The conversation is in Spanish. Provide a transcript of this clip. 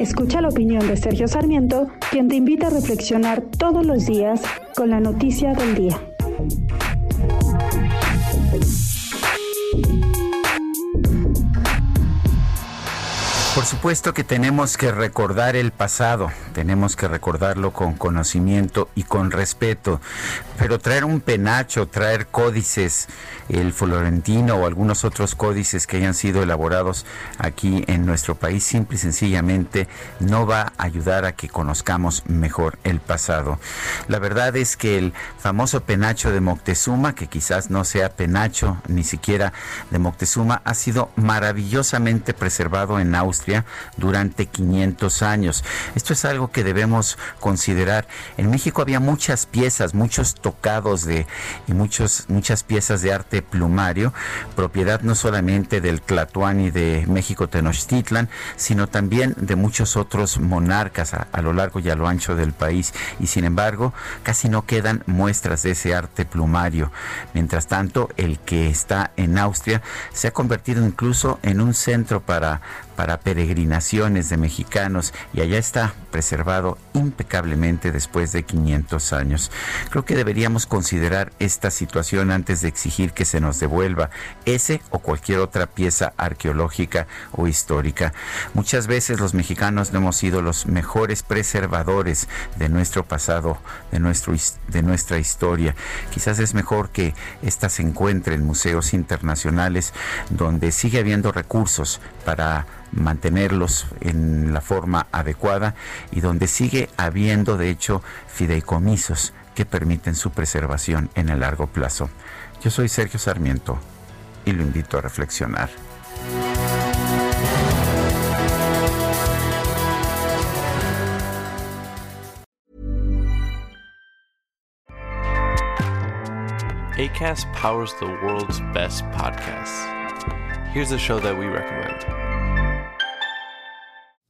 Escucha la opinión de Sergio Sarmiento, quien te invita a reflexionar todos los días con la noticia del día. Por supuesto que tenemos que recordar el pasado, tenemos que recordarlo con conocimiento y con respeto, pero traer un penacho, traer códices, el florentino o algunos otros códices que hayan sido elaborados aquí en nuestro país, simple y sencillamente no va a ayudar a que conozcamos mejor el pasado. La verdad es que el famoso penacho de Moctezuma, que quizás no sea penacho ni siquiera de Moctezuma, ha sido maravillosamente preservado en Austria durante 500 años. Esto es algo que debemos considerar. En México había muchas piezas, muchos tocados de y muchos muchas piezas de arte plumario, propiedad no solamente del Tlatuani de México Tenochtitlan, sino también de muchos otros monarcas a, a lo largo y a lo ancho del país y sin embargo casi no quedan muestras de ese arte plumario. Mientras tanto, el que está en Austria se ha convertido incluso en un centro para para peregrinaciones de mexicanos y allá está preservado impecablemente después de 500 años. Creo que deberíamos considerar esta situación antes de exigir que se nos devuelva ese o cualquier otra pieza arqueológica o histórica. Muchas veces los mexicanos no hemos sido los mejores preservadores de nuestro pasado, de, nuestro, de nuestra historia. Quizás es mejor que ésta se encuentre en museos internacionales donde sigue habiendo recursos para mantenerlos en la forma adecuada y donde sigue habiendo de hecho fideicomisos que permiten su preservación en el largo plazo. Yo soy Sergio Sarmiento y lo invito a reflexionar. ACAST powers the world's best podcasts. Here's a show that we recommend.